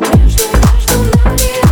между нами